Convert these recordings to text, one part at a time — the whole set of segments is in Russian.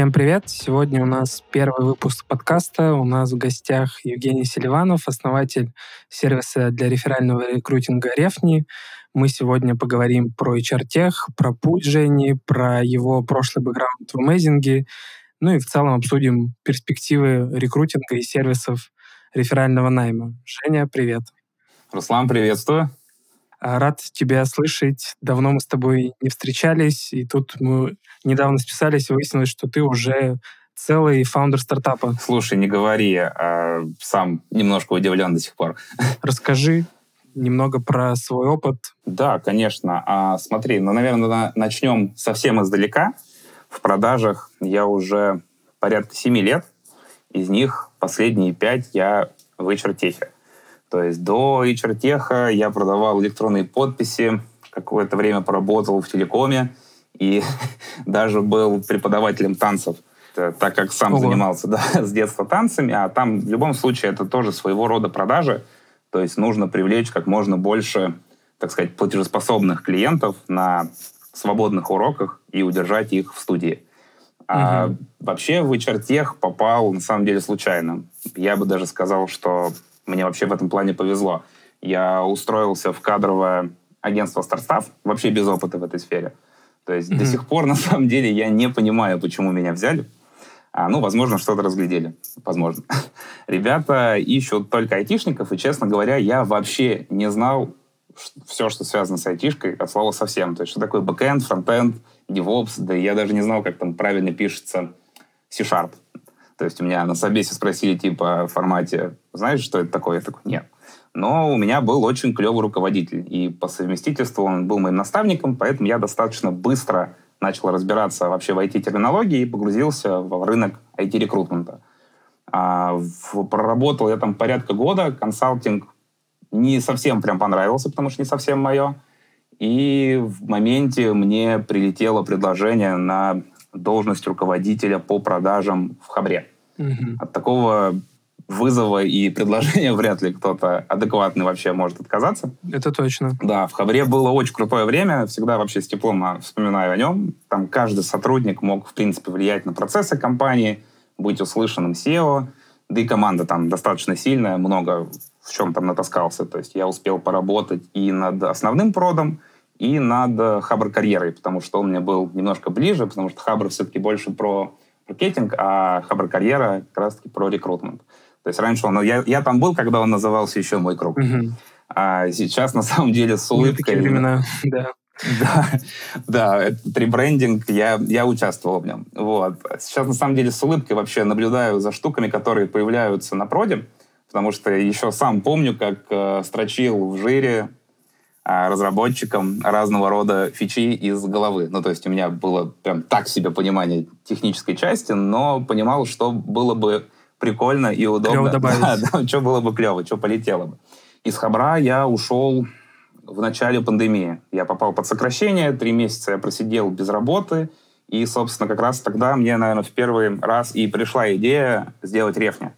Всем привет! Сегодня у нас первый выпуск подкаста. У нас в гостях Евгений Селиванов, основатель сервиса для реферального рекрутинга «Рефни». Мы сегодня поговорим про HR-тех, про путь Жени, про его прошлый бэкграунд в амейзинге, ну и в целом обсудим перспективы рекрутинга и сервисов реферального найма. Женя, привет! Руслан, приветствую! А, рад тебя слышать. Давно мы с тобой не встречались, и тут мы недавно списались, и выяснилось, что ты уже целый фаундер стартапа. Слушай, не говори, а сам немножко удивлен до сих пор. Расскажи немного про свой опыт. Да, конечно. А, смотри, ну, наверное, начнем совсем издалека. В продажах я уже порядка семи лет. Из них последние пять я в HR-техе. То есть до HR я продавал электронные подписи, какое-то время поработал в телекоме и даже был преподавателем танцев, так как сам Ого. занимался да, с детства танцами, а там в любом случае это тоже своего рода продажи, то есть нужно привлечь как можно больше, так сказать, платежеспособных клиентов на свободных уроках и удержать их в студии. А угу. вообще в HR попал на самом деле случайно. Я бы даже сказал, что мне вообще в этом плане повезло. Я устроился в кадровое агентство «Старстав», вообще без опыта в этой сфере. То есть mm-hmm. до сих пор, на самом деле, я не понимаю, почему меня взяли. А, ну, возможно, что-то разглядели. Возможно. Ребята ищут только айтишников, и, честно говоря, я вообще не знал все, что связано с айтишкой, от слова совсем. То есть, что такое бэкэнд, фронтенд, DevOps, да я даже не знал, как там правильно пишется C-Sharp. То есть у меня на собесе спросили, типа, в формате, знаешь, что это такое? Я такой, нет. Но у меня был очень клевый руководитель, и по совместительству он был моим наставником, поэтому я достаточно быстро начал разбираться вообще в IT-терминологии и погрузился в рынок IT-рекрутмента. А, в, проработал я там порядка года, консалтинг не совсем прям понравился, потому что не совсем мое. И в моменте мне прилетело предложение на должность руководителя по продажам в Хабре. Угу. От такого вызова и предложения вряд ли кто-то адекватный вообще может отказаться. Это точно. Да, в Хабре было очень крутое время, всегда вообще с теплом вспоминаю о нем. Там каждый сотрудник мог, в принципе, влиять на процессы компании, быть услышанным SEO, да и команда там достаточно сильная, много в чем там натаскался. То есть я успел поработать и над основным продом, и над Хабр карьерой, потому что он мне был немножко ближе, потому что Хабр все-таки больше про маркетинг, а Хабр карьера как раз-таки про рекрутмент. То есть раньше он, ну, я, я там был, когда он назывался еще «Мой круг». Угу. А сейчас, на самом деле, с улыбкой... Такие времена, да. Да, да, этот ребрендинг, я, я участвовал в нем. Вот. Сейчас, на самом деле, с улыбкой вообще наблюдаю за штуками, которые появляются на проде, потому что еще сам помню, как э, строчил в жире разработчикам разного рода фичи из головы. Ну, то есть у меня было прям так себе понимание технической части, но понимал, что было бы прикольно и удобно. Да, да, что было бы клево, что полетело бы. Из Хабра я ушел в начале пандемии. Я попал под сокращение, три месяца я просидел без работы, и, собственно, как раз тогда мне, наверное, в первый раз и пришла идея сделать рефня.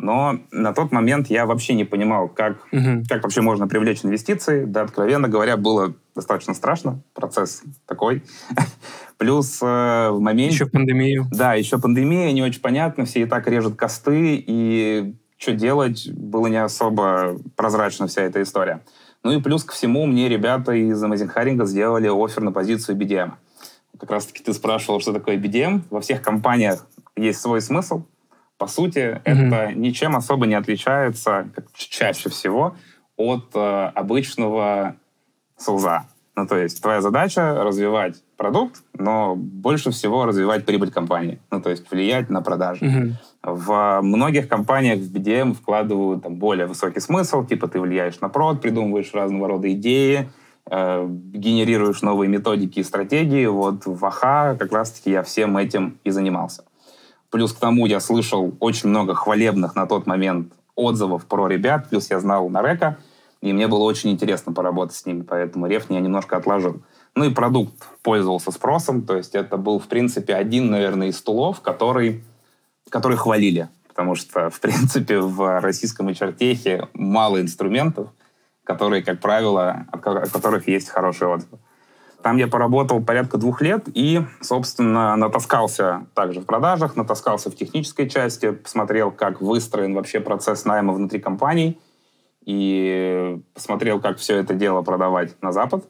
Но на тот момент я вообще не понимал, как, угу. как вообще можно привлечь инвестиции. Да, откровенно говоря, было достаточно страшно. Процесс такой. Плюс э, в моменте... Еще пандемию. Да, еще пандемия, не очень понятно. Все и так режут косты, и что делать, было не особо прозрачно вся эта история. Ну и плюс ко всему мне ребята из Amazing Hiring сделали офер на позицию BDM. Как раз-таки ты спрашивал, что такое BDM. Во всех компаниях есть свой смысл по сути, mm-hmm. это ничем особо не отличается, как чаще всего, от э, обычного селза. Ну, то есть твоя задача развивать продукт, но больше всего развивать прибыль компании. Ну, то есть влиять на продажи. Mm-hmm. В многих компаниях в BDM вкладывают там, более высокий смысл, типа ты влияешь на прод, придумываешь разного рода идеи, э, генерируешь новые методики и стратегии. Вот в АХА как раз-таки я всем этим и занимался. Плюс к тому я слышал очень много хвалебных на тот момент отзывов про ребят, плюс я знал Нарека, и мне было очень интересно поработать с ними, поэтому Рефни я немножко отложил. Ну и продукт пользовался спросом, то есть это был, в принципе, один, наверное, из стулов, который, который хвалили, потому что, в принципе, в российском HR-техе мало инструментов, которые, как правило, от которых есть хорошие отзывы. Там я поработал порядка двух лет и, собственно, натаскался также в продажах, натаскался в технической части, посмотрел, как выстроен вообще процесс найма внутри компаний и посмотрел, как все это дело продавать на Запад.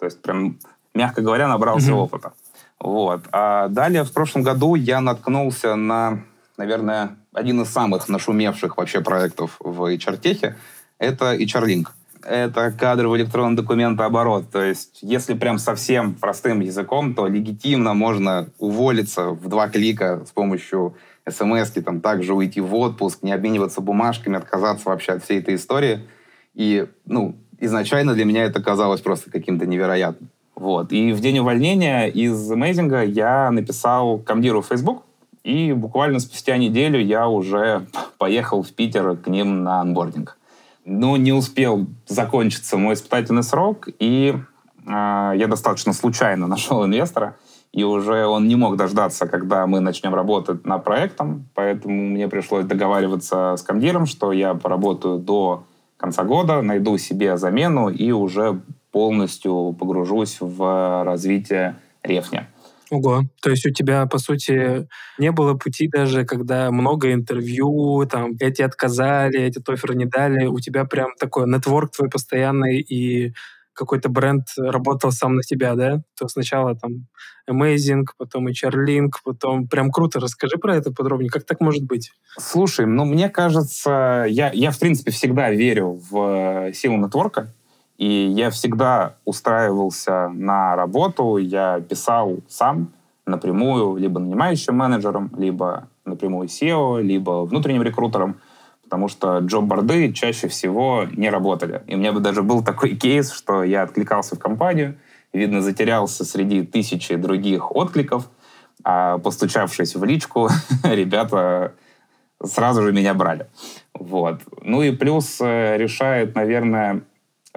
То есть прям, мягко говоря, набрался mm-hmm. опыта. Вот. А далее в прошлом году я наткнулся на, наверное, один из самых нашумевших вообще проектов в HR-техе. Это HR-Link это кадровый электронный документооборот. То есть, если прям совсем простым языком, то легитимно можно уволиться в два клика с помощью смс там также уйти в отпуск, не обмениваться бумажками, отказаться вообще от всей этой истории. И, ну, изначально для меня это казалось просто каким-то невероятным. Вот. И в день увольнения из Amazing я написал комдиру в Facebook, и буквально спустя неделю я уже поехал в Питер к ним на анбординг но не успел закончиться мой испытательный срок, и э, я достаточно случайно нашел инвестора, и уже он не мог дождаться, когда мы начнем работать над проектом, поэтому мне пришлось договариваться с комдиром, что я поработаю до конца года, найду себе замену и уже полностью погружусь в развитие рефня. Ого, то есть у тебя, по сути, не было пути даже, когда много интервью, там, эти отказали, эти офер не дали, у тебя прям такой нетворк твой постоянный, и какой-то бренд работал сам на тебя, да? То сначала там Amazing, потом HRLink, потом прям круто. Расскажи про это подробнее. Как так может быть? Слушай, ну мне кажется, я, я в принципе всегда верю в э, силу нетворка. И я всегда устраивался на работу, я писал сам напрямую, либо нанимающим менеджером, либо напрямую SEO, либо внутренним рекрутером, потому что джоб-борды чаще всего не работали. И у меня бы даже был такой кейс, что я откликался в компанию, видно, затерялся среди тысячи других откликов, а постучавшись в личку, ребята сразу же меня брали. Вот. Ну и плюс э, решает, наверное,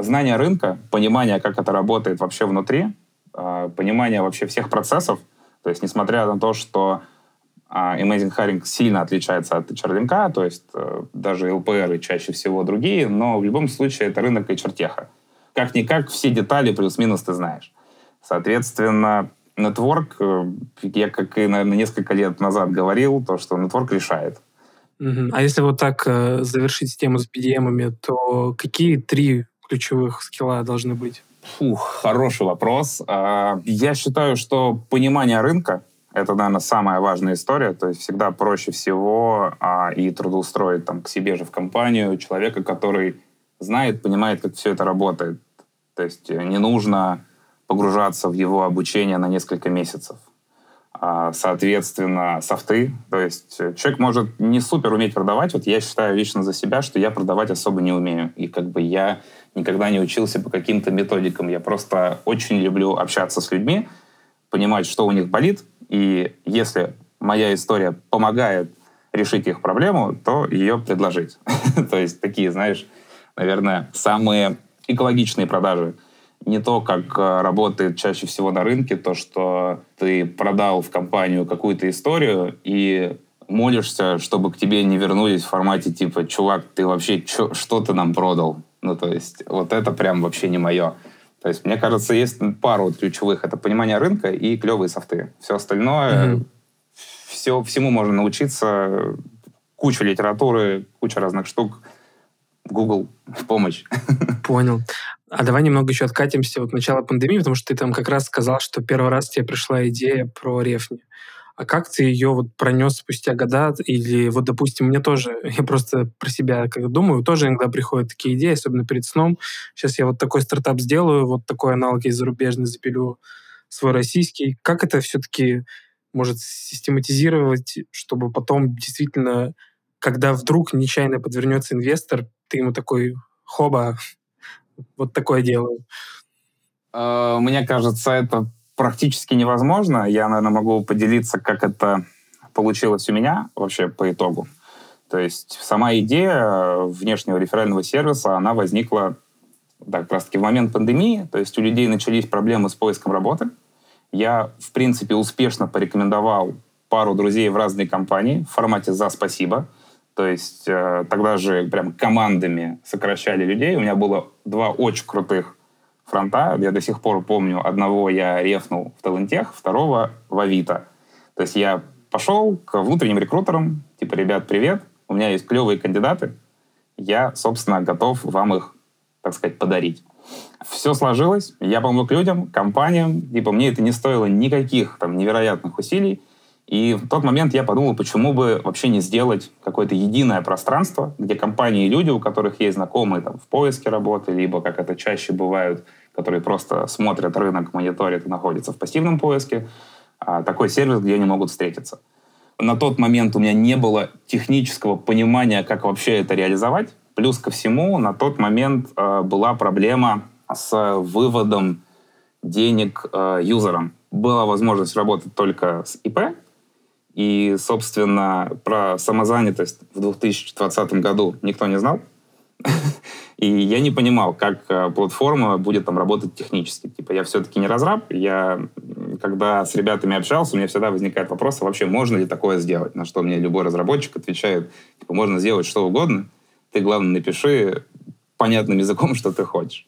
знание рынка, понимание, как это работает вообще внутри, а, понимание вообще всех процессов. То есть, несмотря на то, что а, Amazing Hiring сильно отличается от HR то есть э, даже LPR чаще всего другие, но в любом случае это рынок HR-теха. Как-никак все детали плюс-минус ты знаешь. Соответственно, нетворк, э, я как и, наверное, несколько лет назад говорил, то, что нетворк решает. А если вот так э, завершить тему с BDM, то какие три ключевых скилла должны быть? Фух, хороший вопрос. А, я считаю, что понимание рынка это, наверное, самая важная история. То есть всегда проще всего а, и трудоустроить там, к себе же в компанию человека, который знает, понимает, как все это работает. То есть не нужно погружаться в его обучение на несколько месяцев. А, соответственно, софты. То есть человек может не супер уметь продавать. Вот я считаю лично за себя, что я продавать особо не умею. И как бы я никогда не учился по каким-то методикам. Я просто очень люблю общаться с людьми, понимать, что у них болит, и если моя история помогает решить их проблему, то ее предложить. то есть такие, знаешь, наверное, самые экологичные продажи. Не то, как э, работает чаще всего на рынке, то, что ты продал в компанию какую-то историю и молишься, чтобы к тебе не вернулись в формате типа, чувак, ты вообще чё, что ты нам продал? Ну, то есть вот это прям вообще не мое. То есть, мне кажется, есть пару ключевых. Это понимание рынка и клевые софты. Все остальное, mm-hmm. все, всему можно научиться. Куча литературы, куча разных штук. Google в помощь. Понял. А давай немного еще откатимся от начала пандемии, потому что ты там как раз сказал, что первый раз тебе пришла идея про рефни а как ты ее вот пронес спустя года? Или вот, допустим, мне тоже, я просто про себя как думаю, тоже иногда приходят такие идеи, особенно перед сном. Сейчас я вот такой стартап сделаю, вот такой аналог из зарубежный запилю свой российский. Как это все-таки может систематизировать, чтобы потом действительно, когда вдруг нечаянно подвернется инвестор, ты ему такой, хоба, вот такое делаю? А, мне кажется, это практически невозможно. Я, наверное, могу поделиться, как это получилось у меня вообще по итогу. То есть сама идея внешнего реферального сервиса, она возникла да, как раз-таки в момент пандемии. То есть у людей начались проблемы с поиском работы. Я, в принципе, успешно порекомендовал пару друзей в разные компании в формате «за спасибо». То есть э, тогда же прям командами сокращали людей. У меня было два очень крутых фронта. Я до сих пор помню, одного я рефнул в Талантех, второго в Авито. То есть я пошел к внутренним рекрутерам, типа, ребят, привет, у меня есть клевые кандидаты, я, собственно, готов вам их, так сказать, подарить. Все сложилось, я помог людям, компаниям, типа, мне это не стоило никаких там невероятных усилий, и в тот момент я подумал, почему бы вообще не сделать какое-то единое пространство, где компании и люди, у которых есть знакомые там, в поиске работы, либо, как это чаще бывают, которые просто смотрят рынок, мониторят и находятся в пассивном поиске, а, такой сервис, где они могут встретиться. На тот момент у меня не было технического понимания, как вообще это реализовать. Плюс ко всему, на тот момент э, была проблема с выводом денег э, юзерам. Была возможность работать только с ИП, и, собственно, про самозанятость в 2020 году никто не знал. И я не понимал, как э, платформа будет там работать технически. Типа я все-таки не разраб. Я, когда с ребятами общался, у меня всегда возникает вопрос, а вообще можно ли такое сделать? На что мне любой разработчик отвечает, типа, можно сделать что угодно. Ты, главное, напиши понятным языком, что ты хочешь.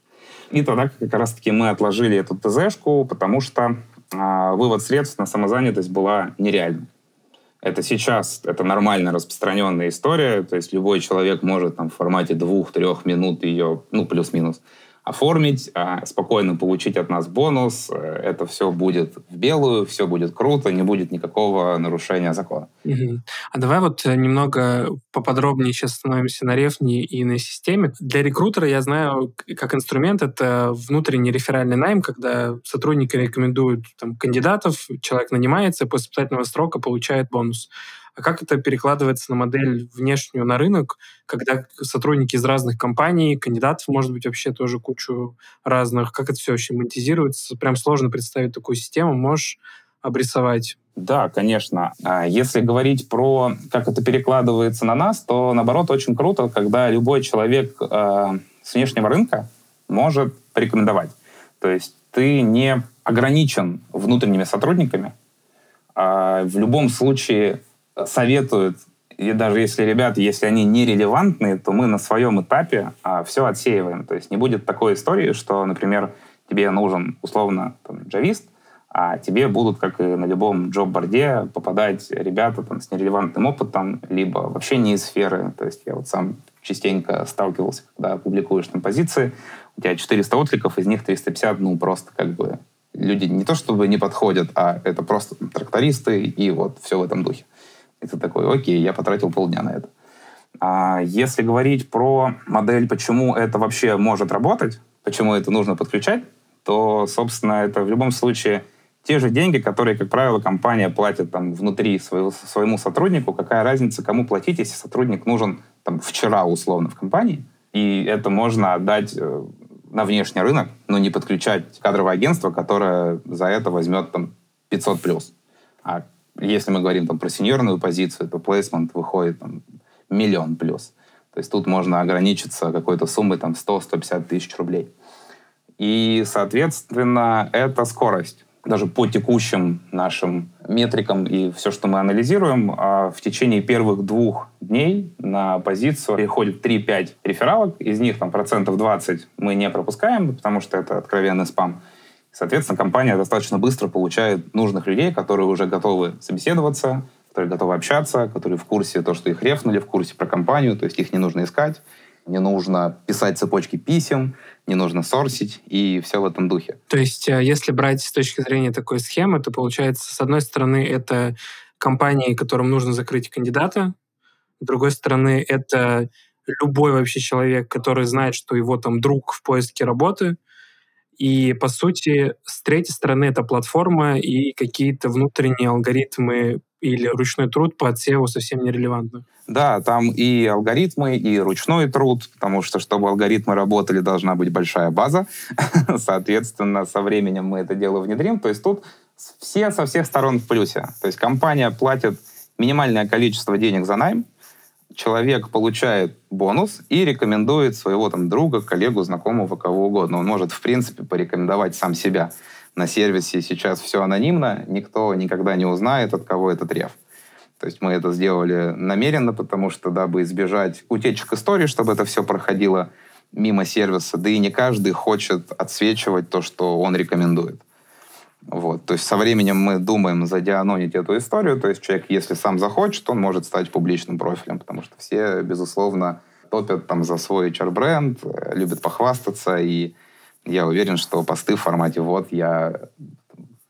И тогда как раз-таки мы отложили эту ТЗшку, потому что э, вывод средств на самозанятость была нереальна. Это сейчас, это нормально распространенная история, то есть любой человек может там в формате двух-трех минут ее, ну, плюс-минус, оформить, а спокойно получить от нас бонус. Э, это все будет в белую, все будет круто, не будет никакого нарушения закона. Угу. А давай вот э, немного поподробнее сейчас становимся на рефне и на системе. Для рекрутера, я знаю, как инструмент это внутренний реферальный найм, когда сотрудники рекомендуют там, кандидатов, человек нанимается, после испытательного срока получает бонус. А как это перекладывается на модель внешнюю на рынок, когда сотрудники из разных компаний, кандидатов, может быть, вообще тоже кучу разных, как это все вообще монетизируется? Прям сложно представить такую систему. Можешь обрисовать? Да, конечно. А если говорить про, как это перекладывается на нас, то, наоборот, очень круто, когда любой человек э, с внешнего рынка может порекомендовать. То есть ты не ограничен внутренними сотрудниками. А в любом случае советуют, и даже если ребята, если они нерелевантные, то мы на своем этапе а, все отсеиваем. То есть не будет такой истории, что, например, тебе нужен условно там, джавист, а тебе будут, как и на любом джоб-борде, попадать ребята там, с нерелевантным опытом, либо вообще не из сферы. То есть я вот сам частенько сталкивался, когда публикуешь там позиции, у тебя 400 откликов, из них 350, ну, просто как бы люди не то чтобы не подходят, а это просто там, трактористы и вот все в этом духе. И ты такой, окей, я потратил полдня на это. А если говорить про модель, почему это вообще может работать, почему это нужно подключать, то, собственно, это в любом случае те же деньги, которые, как правило, компания платит там внутри своего, своему сотруднику. Какая разница, кому платить, если сотрудник нужен там вчера условно в компании, и это можно отдать э, на внешний рынок, но не подключать кадровое агентство, которое за это возьмет там 500 плюс. А если мы говорим там про сеньорную позицию, то плейсмент выходит там миллион плюс. То есть тут можно ограничиться какой-то суммой там 100-150 тысяч рублей. И, соответственно, это скорость. Даже по текущим нашим метрикам и все, что мы анализируем, а, в течение первых двух дней на позицию приходит 3-5 рефералок, из них там процентов 20 мы не пропускаем, потому что это откровенный спам. Соответственно, компания достаточно быстро получает нужных людей, которые уже готовы собеседоваться, которые готовы общаться, которые в курсе то, что их рефнули, в курсе про компанию, то есть их не нужно искать, не нужно писать цепочки писем, не нужно сорсить и все в этом духе. То есть, э, если брать с точки зрения такой схемы, то получается, с одной стороны, это компании, которым нужно закрыть кандидата, с другой стороны, это любой вообще человек, который знает, что его там друг в поиске работы — и, по сути, с третьей стороны, это платформа и какие-то внутренние алгоритмы или ручной труд по отсеву совсем нерелевантны. Да, там и алгоритмы, и ручной труд, потому что, чтобы алгоритмы работали, должна быть большая база. Соответственно, со временем мы это дело внедрим. То есть тут все со всех сторон в плюсе. То есть компания платит минимальное количество денег за найм, человек получает бонус и рекомендует своего там друга, коллегу, знакомого, кого угодно. Он может, в принципе, порекомендовать сам себя. На сервисе сейчас все анонимно, никто никогда не узнает, от кого этот реф. То есть мы это сделали намеренно, потому что, дабы избежать утечек истории, чтобы это все проходило мимо сервиса, да и не каждый хочет отсвечивать то, что он рекомендует. Вот. То есть со временем мы думаем задианонить эту историю, то есть человек, если сам захочет, он может стать публичным профилем, потому что все, безусловно, топят там за свой HR-бренд, э, любят похвастаться, и я уверен, что посты в формате «вот я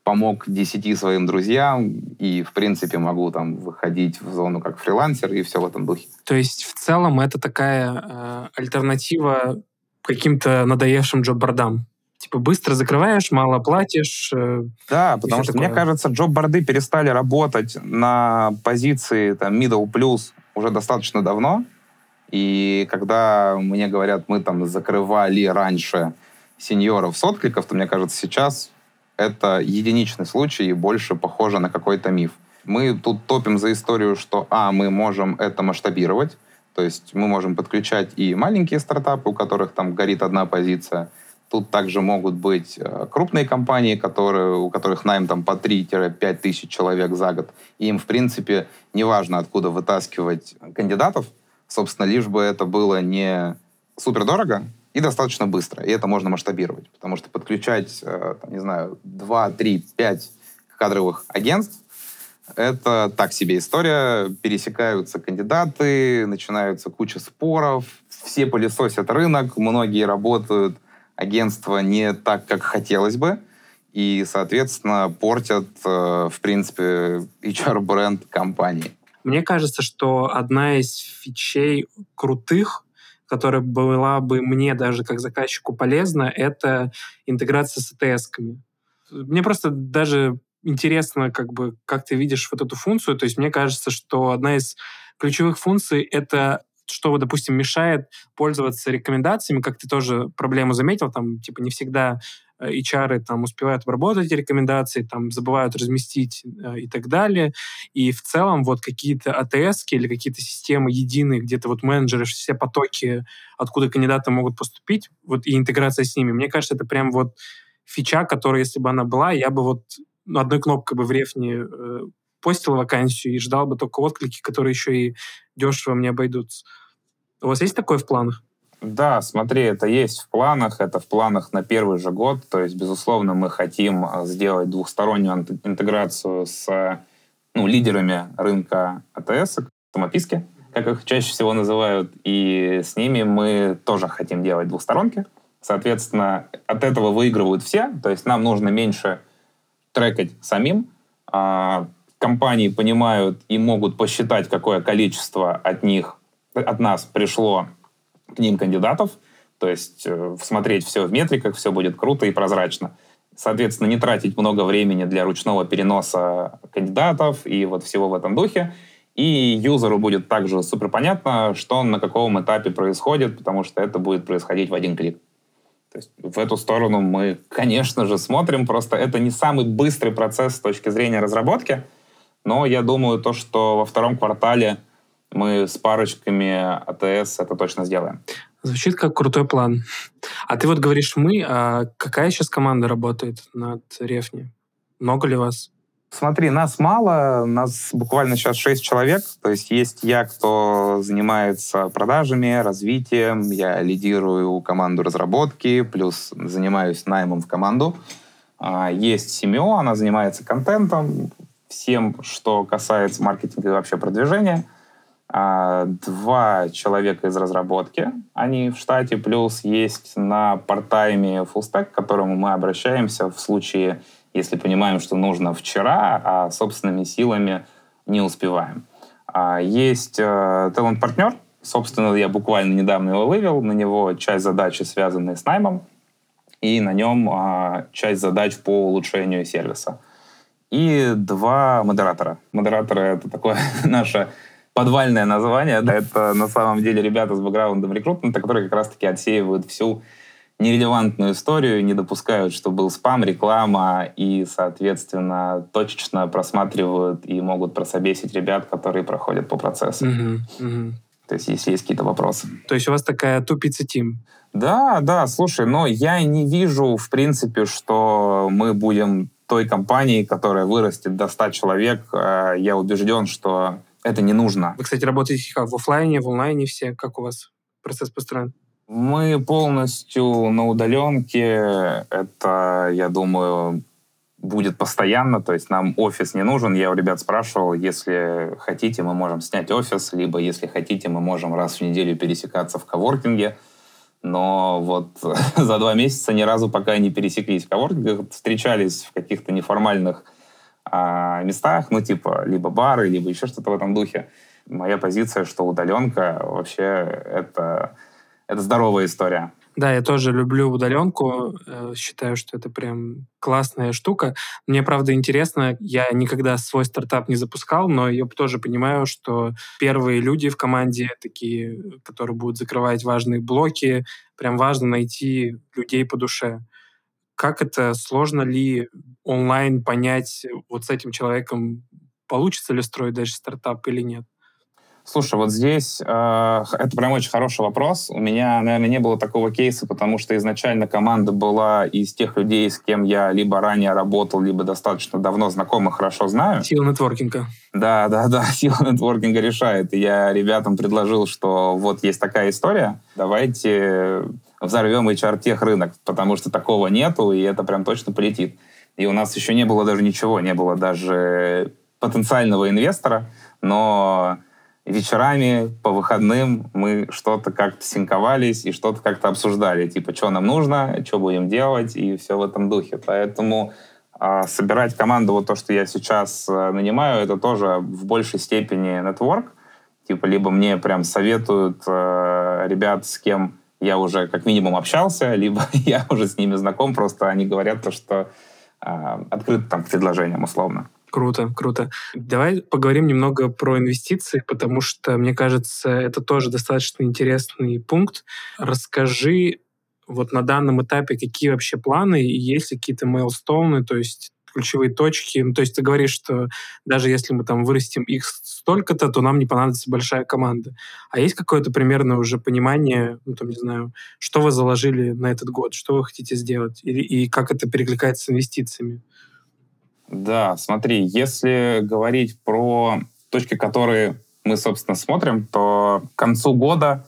помог десяти своим друзьям и, в принципе, могу там выходить в зону как фрилансер и все в этом духе. То есть в целом это такая э, альтернатива каким-то надоевшим джоб-бордам? Типа быстро закрываешь, мало платишь. Э, да, потому что, такое. мне кажется, джоб-борды перестали работать на позиции там, middle plus уже достаточно давно. И когда мне говорят, мы там закрывали раньше сеньоров с откликов, то мне кажется, сейчас это единичный случай и больше похоже на какой-то миф. Мы тут топим за историю, что, а, мы можем это масштабировать, то есть мы можем подключать и маленькие стартапы, у которых там горит одна позиция. Тут также могут быть э, крупные компании, которые, у которых найм там по 3-5 тысяч человек за год. И им, в принципе, неважно, откуда вытаскивать кандидатов, собственно, лишь бы это было не супер дорого, и достаточно быстро. И это можно масштабировать, потому что подключать, э, там, не знаю, 2, 3, 5 кадровых агентств это так себе история. Пересекаются кандидаты, начинаются куча споров, все пылесосят рынок, многие работают агентства не так, как хотелось бы, и, соответственно, портят, э, в принципе, HR-бренд компании. Мне кажется, что одна из фичей крутых которая была бы мне даже как заказчику полезна, это интеграция с ATS-ками. Мне просто даже интересно, как бы, как ты видишь вот эту функцию. То есть мне кажется, что одна из ключевых функций — это что, допустим, мешает пользоваться рекомендациями, как ты тоже проблему заметил, там, типа, не всегда Э, HR там успевают обработать эти рекомендации, там забывают разместить э, и так далее. И в целом вот какие-то АТС или какие-то системы единые, где-то вот менеджеры, все потоки, откуда кандидаты могут поступить, вот и интеграция с ними. Мне кажется, это прям вот фича, которая, если бы она была, я бы вот одной кнопкой бы в рефне э, постил вакансию и ждал бы только отклики, которые еще и дешево мне обойдутся. У вас есть такое в планах? Да, смотри, это есть в планах, это в планах на первый же год. То есть, безусловно, мы хотим а, сделать двухстороннюю интеграцию с ну, лидерами рынка АТС, самописки, как их чаще всего называют, и с ними мы тоже хотим делать двухсторонки. Соответственно, от этого выигрывают все, то есть нам нужно меньше трекать самим. А, компании понимают и могут посчитать, какое количество от них, от нас пришло к ним кандидатов, то есть э, смотреть все в метриках, все будет круто и прозрачно. Соответственно, не тратить много времени для ручного переноса кандидатов и вот всего в этом духе. И юзеру будет также супер понятно, что на каком этапе происходит, потому что это будет происходить в один клик. То есть в эту сторону мы, конечно же, смотрим, просто это не самый быстрый процесс с точки зрения разработки, но я думаю, то, что во втором квартале мы с парочками АТС это точно сделаем. Звучит как крутой план. А ты вот говоришь «мы», а какая сейчас команда работает над Рефни? Много ли вас? Смотри, нас мало, нас буквально сейчас шесть человек. То есть есть я, кто занимается продажами, развитием, я лидирую команду разработки, плюс занимаюсь наймом в команду. А, есть Семё, она занимается контентом, всем, что касается маркетинга и вообще продвижения — а, два человека из разработки, они в штате, плюс есть на парт-тайме фуллстек, к которому мы обращаемся в случае, если понимаем, что нужно вчера, а собственными силами не успеваем. А, есть э, талант-партнер, собственно, я буквально недавно его вывел, на него часть задачи, связанные с наймом, и на нем а, часть задач по улучшению сервиса. И два модератора. Модераторы — это такое наше подвальное название. Это на самом деле ребята с бэкграундом рекрутмента, которые как раз-таки отсеивают всю нерелевантную историю, не допускают, что был спам, реклама, и, соответственно, точечно просматривают и могут прособесить ребят, которые проходят по процессу. Угу, угу. То есть, если есть какие-то вопросы. То есть у вас такая тупица тим? Да, да, слушай, но я не вижу, в принципе, что мы будем той компанией, которая вырастет до 100 человек. Э, я убежден, что это не нужно. Вы, кстати, работаете как в офлайне, в онлайне все? Как у вас процесс построен? Мы полностью на удаленке. Это, я думаю, будет постоянно, то есть нам офис не нужен. Я у ребят спрашивал, если хотите, мы можем снять офис, либо если хотите, мы можем раз в неделю пересекаться в коворкинге. Но вот за два месяца ни разу пока не пересеклись в коворкингах, встречались в каких-то неформальных а, местах, ну типа либо бары, либо еще что-то в этом духе. Моя позиция, что удаленка вообще это, это здоровая история. Да, я тоже люблю удаленку, э, считаю, что это прям классная штука. Мне, правда, интересно, я никогда свой стартап не запускал, но я тоже понимаю, что первые люди в команде такие, которые будут закрывать важные блоки, прям важно найти людей по душе. Как это, сложно ли онлайн понять, вот с этим человеком получится ли строить дальше стартап или нет? Слушай, вот здесь э, это прям очень хороший вопрос. У меня, наверное, не было такого кейса, потому что изначально команда была из тех людей, с кем я либо ранее работал, либо достаточно давно знаком и хорошо знаю. Сила нетворкинга. Да, да, да, сила нетворкинга решает. И я ребятам предложил, что вот есть такая история, давайте взорвем HR-тех рынок, потому что такого нету, и это прям точно полетит. И у нас еще не было даже ничего, не было даже потенциального инвестора, но вечерами по выходным мы что-то как-то синковались и что-то как-то обсуждали, типа, что нам нужно, что будем делать, и все в этом духе. Поэтому э, собирать команду, вот то, что я сейчас э, нанимаю, это тоже в большей степени нетворк. Типа, либо мне прям советуют э, ребят, с кем я уже как минимум общался, либо я уже с ними знаком, просто они говорят то, что э, открыты там к предложениям условно. Круто, круто. Давай поговорим немного про инвестиции, потому что, мне кажется, это тоже достаточно интересный пункт. Расскажи вот на данном этапе, какие вообще планы и есть ли какие-то мейлстоуны, то есть ключевые точки. Ну, то есть ты говоришь, что даже если мы там вырастим их столько-то, то нам не понадобится большая команда. А есть какое-то примерное уже понимание, ну, там, не знаю, что вы заложили на этот год, что вы хотите сделать, и, и как это перекликается с инвестициями? Да, смотри, если говорить про точки, которые мы, собственно, смотрим, то к концу года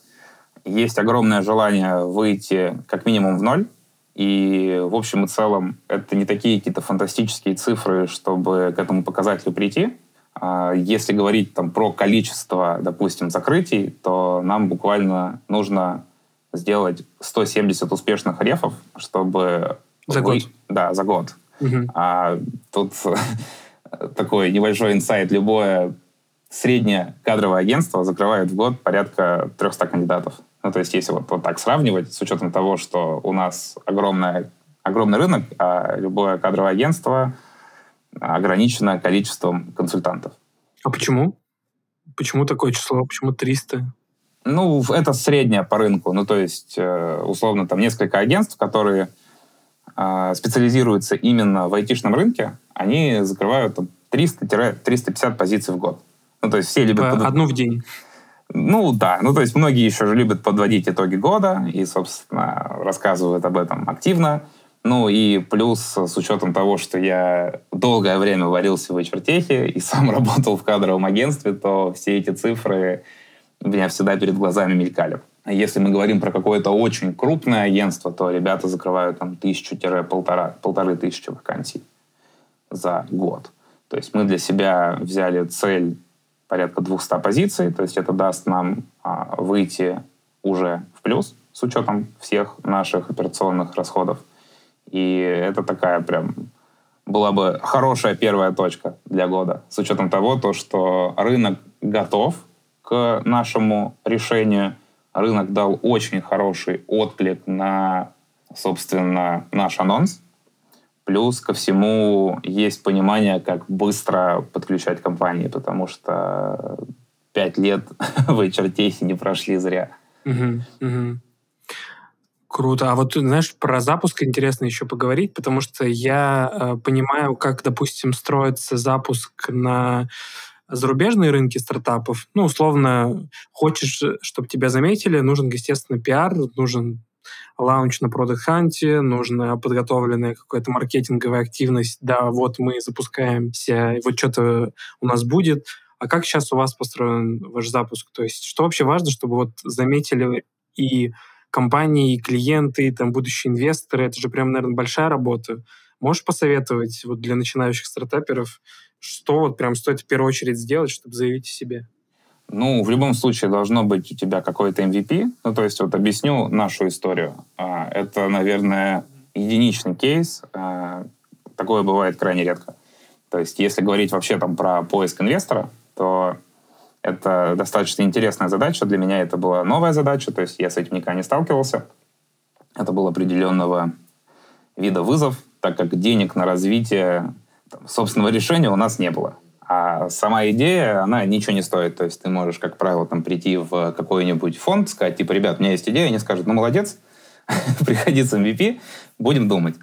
есть огромное желание выйти как минимум в ноль. И в общем и целом это не такие какие-то фантастические цифры, чтобы к этому показателю прийти. А если говорить там про количество, допустим, закрытий, то нам буквально нужно сделать 170 успешных рефов, чтобы... За вы... год? Да, за год. Угу. А тут такой небольшой инсайт. Любое среднее кадровое агентство закрывает в год порядка 300 кандидатов. Ну, то есть, если вот, вот так сравнивать, с учетом того, что у нас огромное, огромный рынок, а любое кадровое агентство ограничено количеством консультантов. А почему? Почему такое число? Почему 300? Ну, это среднее по рынку. Ну, то есть, э, условно, там несколько агентств, которые специализируются именно в айтишном рынке, они закрывают 300-350 позиций в год. Ну, то есть все любят... Под... Одну в день. Ну, да. Ну, то есть многие еще же любят подводить итоги года и, собственно, рассказывают об этом активно. Ну, и плюс с учетом того, что я долгое время варился в HR-техе и сам работал в кадровом агентстве, то все эти цифры у меня всегда перед глазами мелькали. Если мы говорим про какое-то очень крупное агентство, то ребята закрывают там тысячу-полтора, полторы тысячи вакансий за год. То есть мы для себя взяли цель порядка 200 позиций, то есть это даст нам а, выйти уже в плюс с учетом всех наших операционных расходов. И это такая прям была бы хорошая первая точка для года, с учетом того, то, что рынок готов к нашему решению, рынок дал очень хороший отклик на, собственно, наш анонс. Плюс ко всему есть понимание, как быстро подключать компании, потому что пять лет в HR не прошли зря. Круто. А вот, знаешь, про запуск интересно еще поговорить, потому что я э, понимаю, как, допустим, строится запуск на зарубежные рынки стартапов, ну, условно, хочешь, чтобы тебя заметили, нужен, естественно, пиар, нужен лаунч на Product Hunt, нужна подготовленная какая-то маркетинговая активность, да, вот мы запускаемся, вот что-то у нас будет. А как сейчас у вас построен ваш запуск? То есть что вообще важно, чтобы вот заметили и компании, клиенты, там, будущие инвесторы. Это же прям, наверное, большая работа. Можешь посоветовать вот для начинающих стартаперов, что вот прям стоит в первую очередь сделать, чтобы заявить о себе? Ну, в любом случае должно быть у тебя какой-то MVP. Ну, то есть вот объясню нашу историю. А, это, наверное, единичный кейс. А, такое бывает крайне редко. То есть если говорить вообще там про поиск инвестора, то это достаточно интересная задача. Для меня это была новая задача, то есть я с этим никогда не сталкивался. Это был определенного вида вызов, так как денег на развитие там, собственного решения у нас не было. А сама идея, она ничего не стоит. То есть ты можешь, как правило, там прийти в какой-нибудь фонд, сказать, типа, ребят, у меня есть идея, они скажут, ну, молодец, приходи с MVP, будем думать.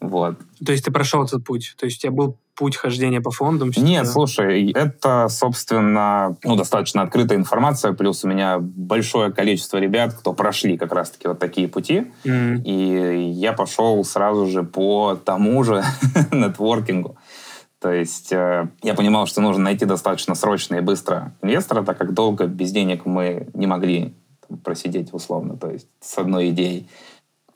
Вот. То есть ты прошел этот путь? То есть у тебя был путь хождения по фондам? Нет, это? слушай, это, собственно, ну, достаточно открытая информация, плюс у меня большое количество ребят, кто прошли как раз-таки вот такие пути, mm-hmm. и я пошел сразу же по тому же нетворкингу. То есть э, я понимал, что нужно найти достаточно срочно и быстро инвестора, так как долго без денег мы не могли просидеть условно, то есть с одной идеей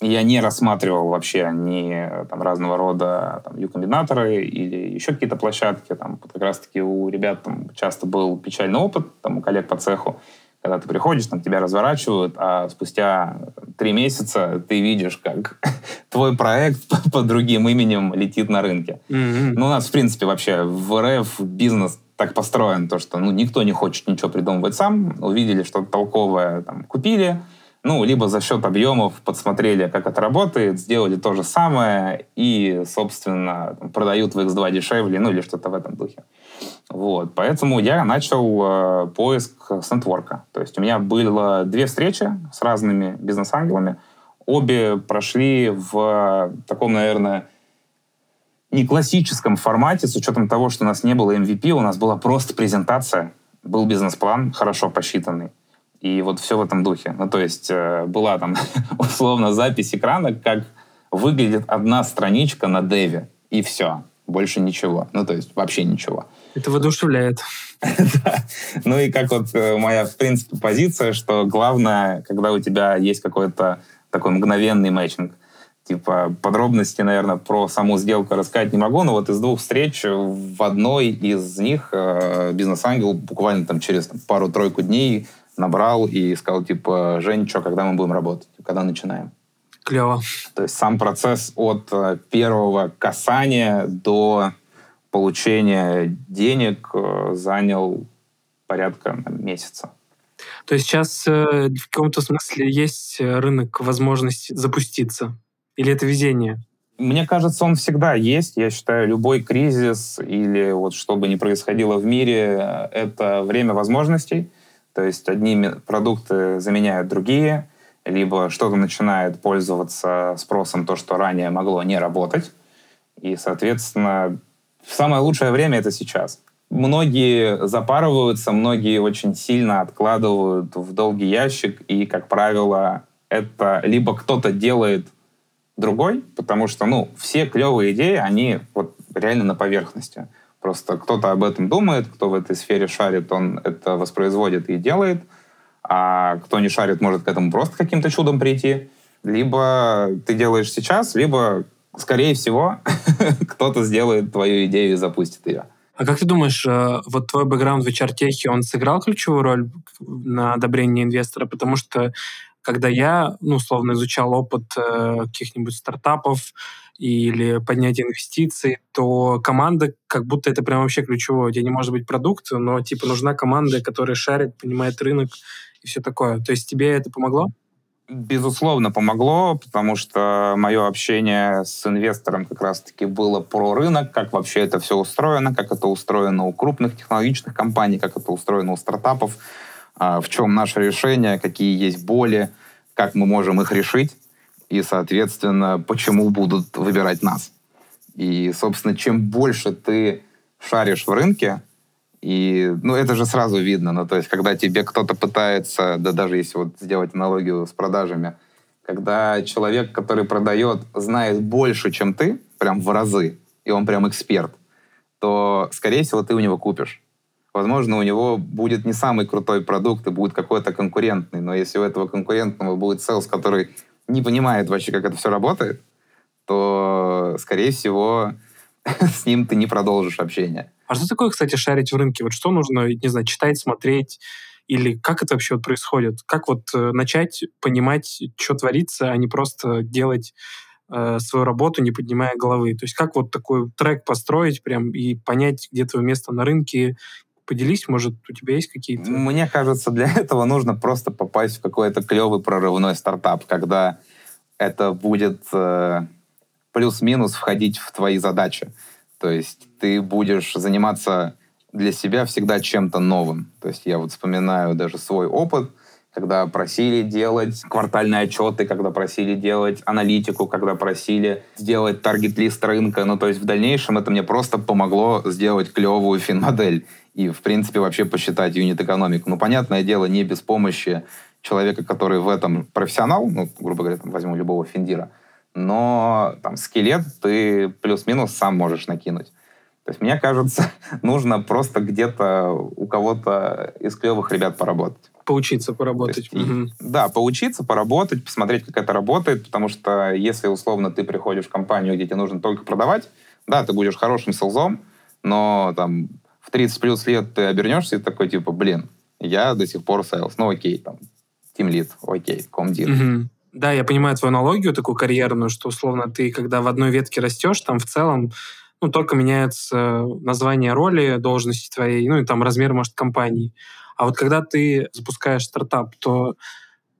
я не рассматривал вообще ни там, разного рода там, юкомбинаторы или еще какие-то площадки. Там, как раз-таки у ребят там, часто был печальный опыт, там, у коллег по цеху, когда ты приходишь, там тебя разворачивают, а спустя три месяца ты видишь, как твой проект под другим именем летит на рынке. Mm-hmm. Ну, у нас, в принципе, вообще в РФ бизнес так построен, то, что ну, никто не хочет ничего придумывать сам. Увидели что-то толковое, там, купили, ну, либо за счет объемов подсмотрели, как это работает, сделали то же самое и, собственно, продают в X2 дешевле, ну, или что-то в этом духе. Вот, поэтому я начал э, поиск с нетворка. То есть у меня было две встречи с разными бизнес-ангелами. Обе прошли в таком, наверное, не классическом формате, с учетом того, что у нас не было MVP, у нас была просто презентация, был бизнес-план, хорошо посчитанный. И вот все в этом духе. Ну, то есть э, была там условно запись экрана, как выглядит одна страничка на деве, и все. Больше ничего. Ну, то есть вообще ничего. Это воодушевляет. Ну и как вот э, моя, в принципе, позиция, что главное, когда у тебя есть какой-то такой мгновенный матчинг, типа подробности, наверное, про саму сделку рассказать не могу, но вот из двух встреч в одной из них э, бизнес-ангел буквально там через пару-тройку дней набрал и сказал, типа, Жень, что, когда мы будем работать? Когда начинаем? Клево. То есть сам процесс от э, первого касания до получения денег э, занял порядка месяца. То есть сейчас э, в каком-то смысле есть рынок возможности запуститься? Или это везение? Мне кажется, он всегда есть. Я считаю, любой кризис или вот что бы ни происходило в мире, это время возможностей. То есть одни продукты заменяют другие, либо что-то начинает пользоваться спросом, то, что ранее могло не работать. И, соответственно, самое лучшее время — это сейчас. Многие запарываются, многие очень сильно откладывают в долгий ящик, и, как правило, это либо кто-то делает другой, потому что, ну, все клевые идеи, они вот реально на поверхности. Просто кто-то об этом думает, кто в этой сфере шарит, он это воспроизводит и делает, а кто не шарит, может к этому просто каким-то чудом прийти. Либо ты делаешь сейчас, либо, скорее всего, кто-то сделает твою идею и запустит ее. А как ты думаешь, э, вот твой бэкграунд в HR-техе, он сыграл ключевую роль на одобрение инвестора? Потому что когда я, ну, условно, изучал опыт э, каких-нибудь стартапов, или поднятие инвестиций, то команда, как будто это прям вообще ключевое. У тебя не может быть продукт, но типа нужна команда, которая шарит, понимает рынок и все такое. То есть тебе это помогло? Безусловно, помогло, потому что мое общение с инвестором как раз-таки было про рынок, как вообще это все устроено, как это устроено у крупных технологичных компаний, как это устроено у стартапов, в чем наше решение, какие есть боли, как мы можем их решить и, соответственно, почему будут выбирать нас. И, собственно, чем больше ты шаришь в рынке, и, ну, это же сразу видно, ну, то есть, когда тебе кто-то пытается, да даже если вот сделать аналогию с продажами, когда человек, который продает, знает больше, чем ты, прям в разы, и он прям эксперт, то, скорее всего, ты у него купишь. Возможно, у него будет не самый крутой продукт и будет какой-то конкурентный, но если у этого конкурентного будет селс, который не понимает вообще, как это все работает, то, скорее всего, с ним ты не продолжишь общение. А что такое, кстати, шарить в рынке? Вот что нужно, не знаю, читать, смотреть? Или как это вообще вот происходит? Как вот э, начать понимать, что творится, а не просто делать э, свою работу, не поднимая головы? То есть как вот такой трек построить прям и понять, где твое место на рынке, Поделись, может, у тебя есть какие-то... Мне кажется, для этого нужно просто попасть в какой-то клевый прорывной стартап, когда это будет э, плюс-минус входить в твои задачи. То есть ты будешь заниматься для себя всегда чем-то новым. То есть я вот вспоминаю даже свой опыт, когда просили делать квартальные отчеты, когда просили делать аналитику, когда просили сделать таргет-лист рынка. Ну, то есть в дальнейшем это мне просто помогло сделать клевую фин-модель и, в принципе, вообще посчитать юнит-экономику. Ну, понятное дело, не без помощи человека, который в этом профессионал, ну, грубо говоря, там, возьму любого финдира, но там скелет ты плюс-минус сам можешь накинуть. То есть, мне кажется, нужно просто где-то у кого-то из клевых ребят поработать. Поучиться поработать. Есть, угу. Да, поучиться, поработать, посмотреть, как это работает, потому что если, условно, ты приходишь в компанию, где тебе нужно только продавать, да, ты будешь хорошим селзом, но там в 30 плюс лет ты обернешься и такой, типа, блин, я до сих пор sales. Ну, окей, там, Team Lead, окей, комдир. Угу. Да, я понимаю твою аналогию такую карьерную, что, условно, ты, когда в одной ветке растешь, там в целом ну, только меняется название роли, должности твоей, ну, и там размер, может, компании. А вот когда ты запускаешь стартап, то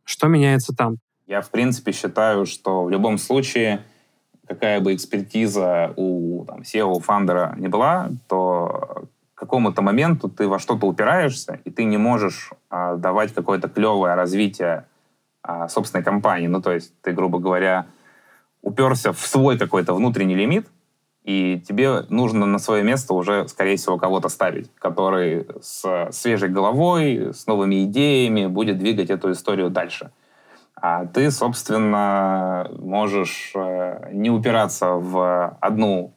что меняется там? Я, в принципе, считаю, что в любом случае какая бы экспертиза у там, SEO, фандера не была, то какому-то моменту ты во что-то упираешься, и ты не можешь а, давать какое-то клевое развитие а, собственной компании. Ну, то есть ты, грубо говоря, уперся в свой какой-то внутренний лимит, и тебе нужно на свое место уже, скорее всего, кого-то ставить, который с свежей головой, с новыми идеями будет двигать эту историю дальше. А ты, собственно, можешь э, не упираться в одну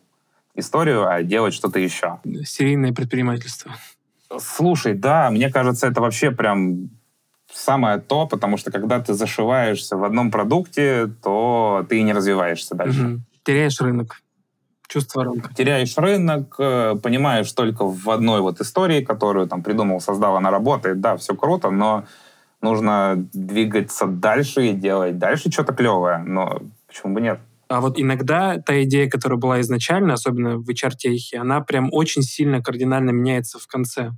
историю, а делать что-то еще. Серийное предпринимательство. Слушай, да, мне кажется, это вообще прям самое то, потому что когда ты зашиваешься в одном продукте, то ты не развиваешься дальше. Угу. Теряешь рынок. Чувство рынка. Теряешь рынок, э, понимаешь только в одной вот истории, которую там придумал, создал, она работает, да, все круто, но нужно двигаться дальше и делать дальше что-то клевое, но почему бы нет? А вот иногда та идея, которая была изначально, особенно в HR-техе, она прям очень сильно кардинально меняется в конце.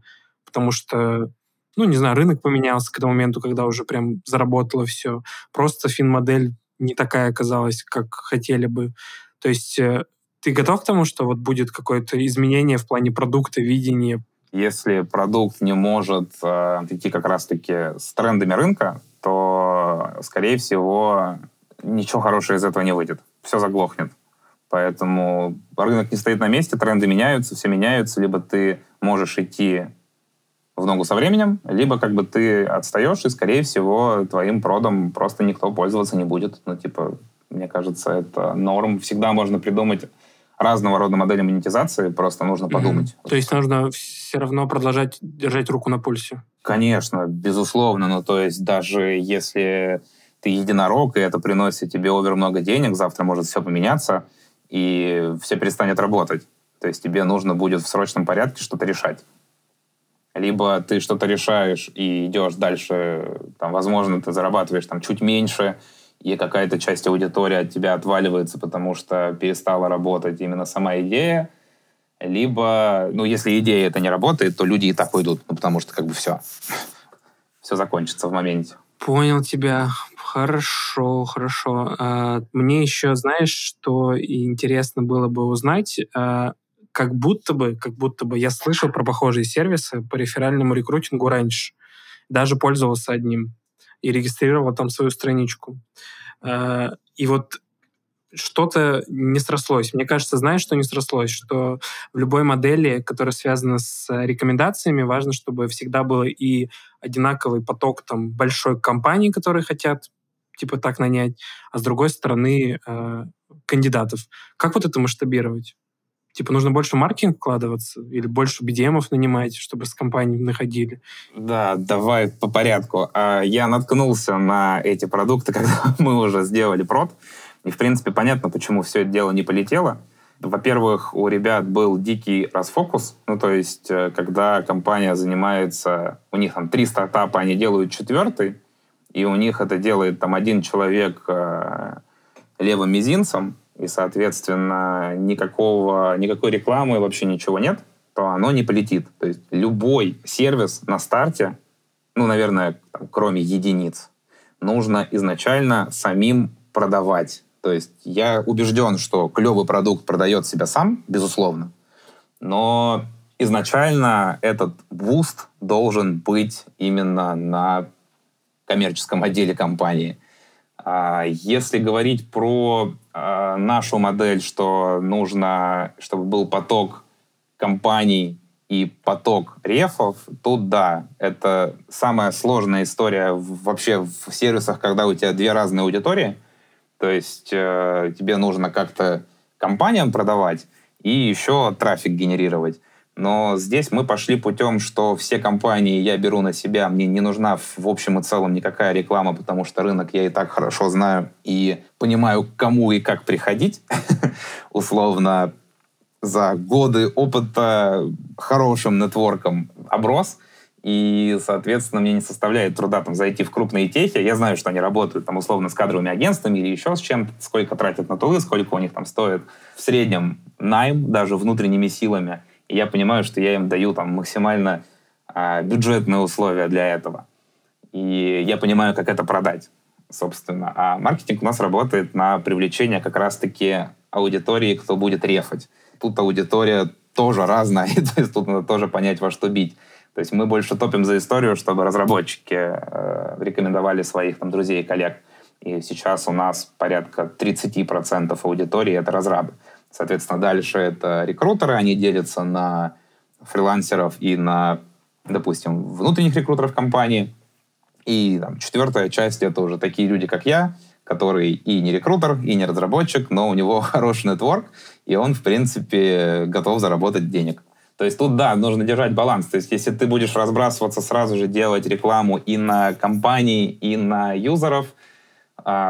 Потому что, ну, не знаю, рынок поменялся к тому моменту, когда уже прям заработало все. Просто фин-модель не такая оказалась, как хотели бы. То есть э, ты готов к тому, что вот будет какое-то изменение в плане продукта, видения? Если продукт не может э, идти как раз-таки с трендами рынка, то, скорее всего, ничего хорошего из этого не выйдет все заглохнет. Поэтому рынок не стоит на месте, тренды меняются, все меняются. Либо ты можешь идти в ногу со временем, либо как бы ты отстаешь, и, скорее всего, твоим продом просто никто пользоваться не будет. Ну, типа, мне кажется, это норм. Всегда можно придумать разного рода модели монетизации, просто нужно подумать. Mm-hmm. То есть нужно все равно продолжать держать руку на пульсе? Конечно, безусловно. Ну, то есть даже если ты единорог, и это приносит тебе овер много денег, завтра может все поменяться, и все перестанет работать. То есть тебе нужно будет в срочном порядке что-то решать. Либо ты что-то решаешь и идешь дальше, там, возможно, ты зарабатываешь там чуть меньше, и какая-то часть аудитории от тебя отваливается, потому что перестала работать именно сама идея, либо, ну, если идея это не работает, то люди и так уйдут, ну, потому что как бы все, все закончится в моменте. Понял тебя. Хорошо, хорошо. А, мне еще, знаешь, что интересно было бы узнать, а, как будто бы, как будто бы я слышал про похожие сервисы по реферальному рекрутингу раньше. Даже пользовался одним и регистрировал там свою страничку. А, и вот что-то не срослось. Мне кажется, знаешь, что не срослось? Что в любой модели, которая связана с рекомендациями, важно, чтобы всегда был и одинаковый поток там большой компаний, которые хотят типа так нанять, а с другой стороны э, кандидатов. Как вот это масштабировать? Типа нужно больше маркетинг вкладываться или больше BDM нанимать, чтобы с компанией находили? Да, давай по порядку. А, я наткнулся на эти продукты, когда мы уже сделали прод. И, в принципе, понятно, почему все это дело не полетело. Во-первых, у ребят был дикий расфокус. Ну, то есть, э, когда компания занимается... У них там три стартапа, они делают четвертый, и у них это делает там один человек э, левым мизинцем, и, соответственно, никакого, никакой рекламы, вообще ничего нет, то оно не полетит. То есть любой сервис на старте, ну, наверное, там, кроме единиц, нужно изначально самим продавать. То есть я убежден, что клевый продукт продает себя сам, безусловно, но изначально этот буст должен быть именно на коммерческом отделе компании. А если говорить про а, нашу модель, что нужно, чтобы был поток компаний и поток рефов, тут да, это самая сложная история вообще в сервисах, когда у тебя две разные аудитории – то есть э, тебе нужно как-то компаниям продавать и еще трафик генерировать. Но здесь мы пошли путем, что все компании я беру на себя, мне не нужна в общем и целом никакая реклама, потому что рынок я и так хорошо знаю и понимаю, к кому и как приходить. Условно, за годы опыта хорошим нетворком оброс. И, соответственно, мне не составляет труда там зайти в крупные техи. Я знаю, что они работают там условно с кадровыми агентствами или еще с чем-то, сколько тратят на тулы, сколько у них там стоит в среднем найм, даже внутренними силами. И я понимаю, что я им даю там максимально а, бюджетные условия для этого. И я понимаю, как это продать, собственно. А маркетинг у нас работает на привлечение как раз-таки аудитории, кто будет рефать. Тут аудитория тоже разная, то есть тут надо тоже понять, во что бить. То есть мы больше топим за историю, чтобы разработчики э, рекомендовали своих там, друзей и коллег. И сейчас у нас порядка 30% аудитории — это разрабы. Соответственно, дальше это рекрутеры, они делятся на фрилансеров и на, допустим, внутренних рекрутеров компании. И там, четвертая часть — это уже такие люди, как я, который и не рекрутер, и не разработчик, но у него хороший нетворк, и он, в принципе, готов заработать денег. То есть тут, да, нужно держать баланс. То есть если ты будешь разбрасываться сразу же, делать рекламу и на компании, и на юзеров,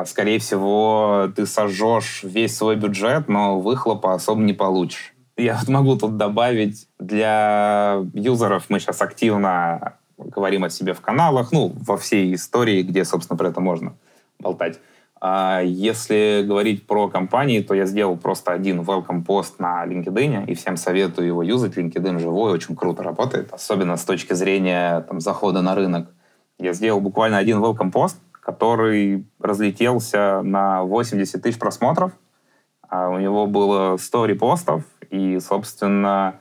скорее всего, ты сожжешь весь свой бюджет, но выхлопа особо не получишь. Я вот могу тут добавить, для юзеров мы сейчас активно говорим о себе в каналах, ну, во всей истории, где, собственно, про это можно болтать. А если говорить про компании, то я сделал просто один welcome пост на LinkedIn, и всем советую его юзать. LinkedIn живой, очень круто работает, особенно с точки зрения там, захода на рынок. Я сделал буквально один welcome пост, который разлетелся на 80 тысяч просмотров. А у него было 100 репостов, и, собственно,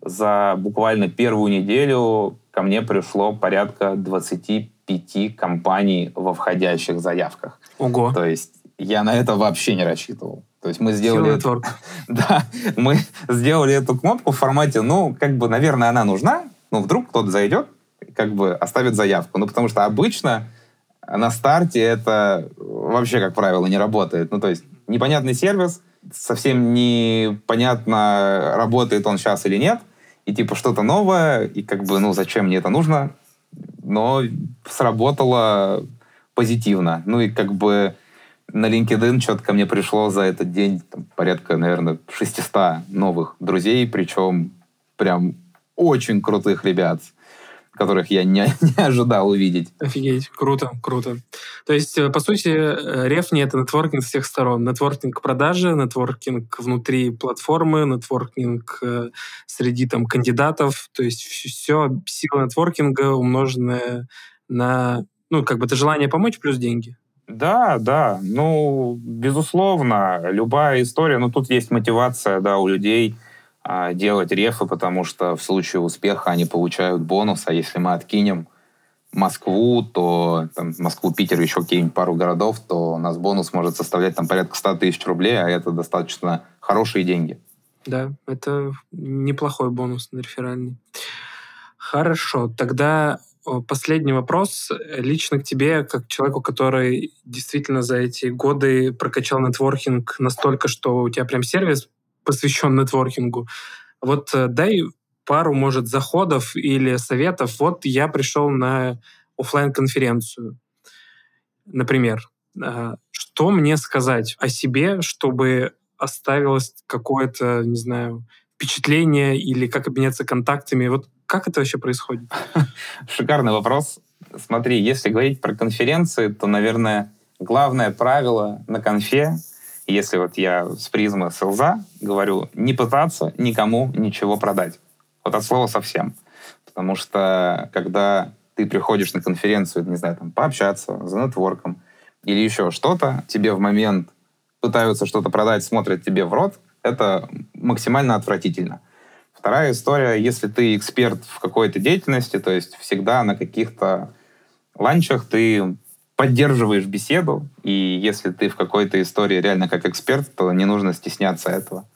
за буквально первую неделю ко мне пришло порядка 25 компаний во входящих заявках. Ого. То есть я на это вообще не рассчитывал. То есть мы сделали... да, мы сделали эту кнопку в формате, ну, как бы, наверное, она нужна, но вдруг кто-то зайдет, как бы оставит заявку. Ну, потому что обычно на старте это вообще, как правило, не работает. Ну, то есть непонятный сервис, совсем непонятно, работает он сейчас или нет, и типа что-то новое, и как бы, ну, зачем мне это нужно? Но сработало позитивно. Ну и как бы на LinkedIn что-то ко мне пришло за этот день там, порядка, наверное, 600 новых друзей, причем прям очень крутых ребят, которых я не, не ожидал увидеть. Офигеть, круто, круто. То есть, э, по сути, э, рефни — это нетворкинг с всех сторон. Нетворкинг продажи, нетворкинг внутри платформы, нетворкинг э, среди там кандидатов. То есть все сила нетворкинга, умноженная на ну, как бы это желание помочь плюс деньги. Да, да. Ну, безусловно, любая история, но ну, тут есть мотивация, да, у людей делать рефы, потому что в случае успеха они получают бонус, а если мы откинем Москву, то там, Москву, Питер, еще какие-нибудь пару городов, то у нас бонус может составлять там порядка 100 тысяч рублей, а это достаточно хорошие деньги. Да, это неплохой бонус на реферальный. Хорошо, тогда Последний вопрос лично к тебе, как человеку, который действительно за эти годы прокачал нетворкинг настолько, что у тебя прям сервис посвящен нетворкингу. Вот э, дай пару, может, заходов или советов. Вот я пришел на офлайн конференцию например. Э, что мне сказать о себе, чтобы оставилось какое-то, не знаю, впечатление или как обменяться контактами? Вот как это вообще происходит? Шикарный вопрос. Смотри, если говорить про конференции, то, наверное, главное правило на конфе, если вот я с призмы селза говорю, не пытаться никому ничего продать. Вот от слова совсем. Потому что когда ты приходишь на конференцию, не знаю, там, пообщаться за нетворком или еще что-то, тебе в момент пытаются что-то продать, смотрят тебе в рот, это максимально отвратительно. Вторая история, если ты эксперт в какой-то деятельности, то есть всегда на каких-то ланчах ты поддерживаешь беседу, и если ты в какой-то истории реально как эксперт, то не нужно стесняться этого.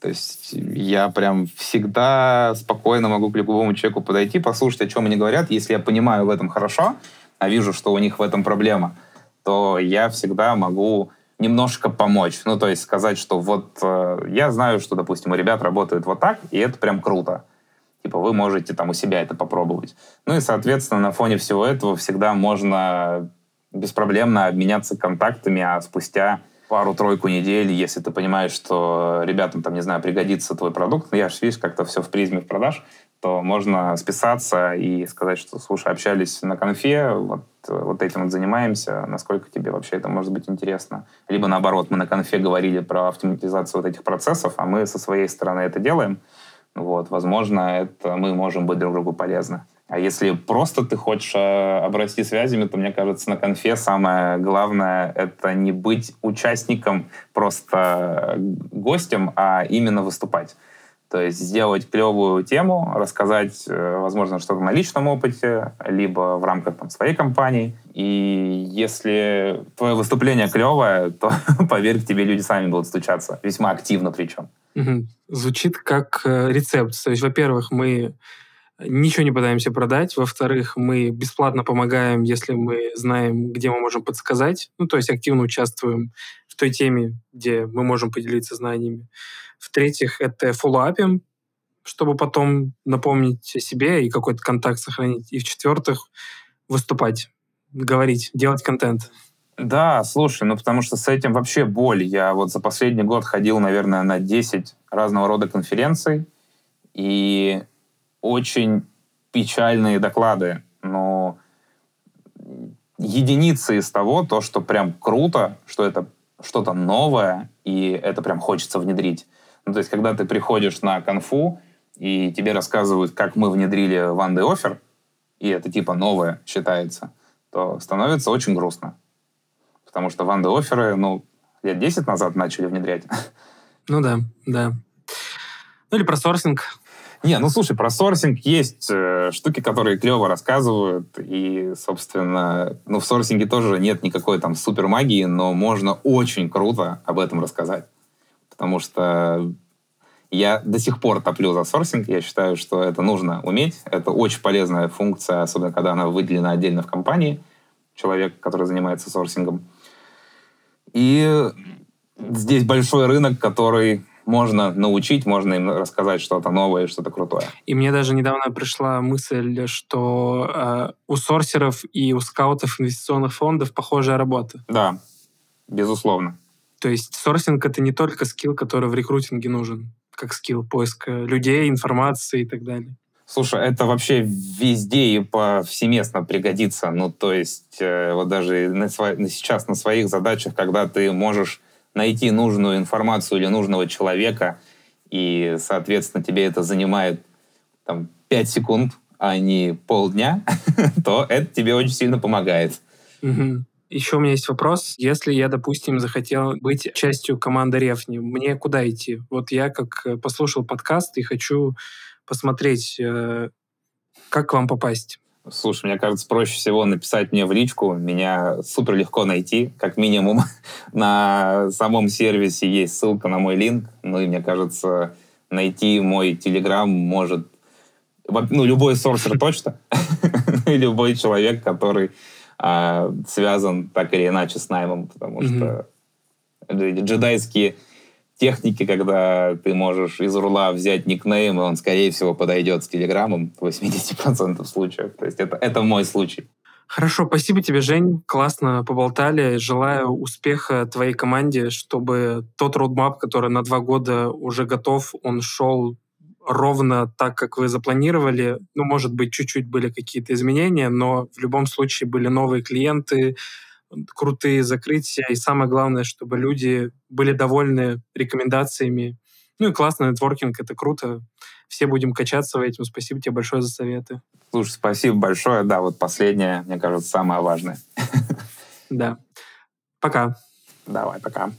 То есть я прям всегда спокойно могу к любому человеку подойти, послушать, о чем они говорят. Если я понимаю в этом хорошо, а вижу, что у них в этом проблема, то я всегда могу немножко помочь. Ну, то есть сказать, что вот э, я знаю, что, допустим, у ребят работают вот так, и это прям круто. Типа вы можете там у себя это попробовать. Ну и, соответственно, на фоне всего этого всегда можно беспроблемно обменяться контактами, а спустя пару-тройку недель, если ты понимаешь, что ребятам, там, не знаю, пригодится твой продукт, ну, я же, видишь, как-то все в призме продаж, то можно списаться и сказать, что, слушай, общались на конфе, вот, вот этим вот занимаемся, насколько тебе вообще это может быть интересно. Либо наоборот, мы на конфе говорили про автоматизацию вот этих процессов, а мы со своей стороны это делаем. Вот, возможно, это мы можем быть друг другу полезны. А если просто ты хочешь э, обрасти связями, то, мне кажется, на конфе самое главное — это не быть участником, просто гостем, а именно выступать. То есть сделать клевую тему, рассказать, э, возможно, что-то на личном опыте, либо в рамках там, своей компании. И если твое выступление клевое, то, поверь, к тебе люди сами будут стучаться. Весьма активно причем. Звучит как э, рецепт. То есть, во-первых, мы ничего не пытаемся продать. Во-вторых, мы бесплатно помогаем, если мы знаем, где мы можем подсказать. Ну, то есть активно участвуем в той теме, где мы можем поделиться знаниями. В-третьих, это фоллоуапим, чтобы потом напомнить о себе и какой-то контакт сохранить. И в-четвертых, выступать, говорить, делать контент. Да, слушай, ну потому что с этим вообще боль. Я вот за последний год ходил, наверное, на 10 разного рода конференций, и очень печальные доклады, но единицы из того, то, что прям круто, что это что-то новое, и это прям хочется внедрить. Ну, то есть, когда ты приходишь на конфу, и тебе рассказывают, как мы внедрили One Day Offer, и это типа новое считается, то становится очень грустно. Потому что One Day Offer, ну, лет 10 назад начали внедрять. Ну да, да. Ну или про сорсинг. Не, ну слушай, про сорсинг есть э, штуки, которые клево рассказывают, и, собственно, ну в сорсинге тоже нет никакой там супер магии, но можно очень круто об этом рассказать. Потому что я до сих пор топлю за сорсинг, я считаю, что это нужно уметь, это очень полезная функция, особенно когда она выделена отдельно в компании, человек, который занимается сорсингом. И здесь большой рынок, который можно научить, можно им рассказать что-то новое, что-то крутое. И мне даже недавно пришла мысль, что э, у сорсеров и у скаутов инвестиционных фондов похожая работа. Да, безусловно. То есть сорсинг — это не только скилл, который в рекрутинге нужен, как скилл поиска людей, информации и так далее. Слушай, это вообще везде и повсеместно пригодится. Ну, то есть, э, вот даже на, сейчас на своих задачах, когда ты можешь найти нужную информацию или нужного человека, и, соответственно, тебе это занимает там, 5 секунд, а не полдня, то это тебе очень сильно помогает. Угу. Еще у меня есть вопрос. Если я, допустим, захотел быть частью команды Рефни, мне куда идти? Вот я как э, послушал подкаст и хочу посмотреть, э, как к вам попасть. Слушай, мне кажется, проще всего написать мне в личку. Меня супер легко найти. Как минимум на самом сервисе есть ссылка на мой линк. Ну и мне кажется, найти мой телеграм может ну, любой сорсер точно, и любой человек, который а, связан так или иначе с наймом, потому что джедайские техники, когда ты можешь из урла взять никнейм, и он, скорее всего, подойдет с телеграммом в 80% случаев. То есть это, это мой случай. Хорошо, спасибо тебе, Жень. Классно поболтали. Желаю успеха твоей команде, чтобы тот роудмап, который на два года уже готов, он шел ровно так, как вы запланировали. Ну, может быть, чуть-чуть были какие-то изменения, но в любом случае были новые клиенты, крутые закрытия. И самое главное, чтобы люди были довольны рекомендациями. Ну и классный нетворкинг, это круто. Все будем качаться в этом. Спасибо тебе большое за советы. Слушай, спасибо большое. Да, вот последнее, мне кажется, самое важное. Да. Пока. Давай, пока.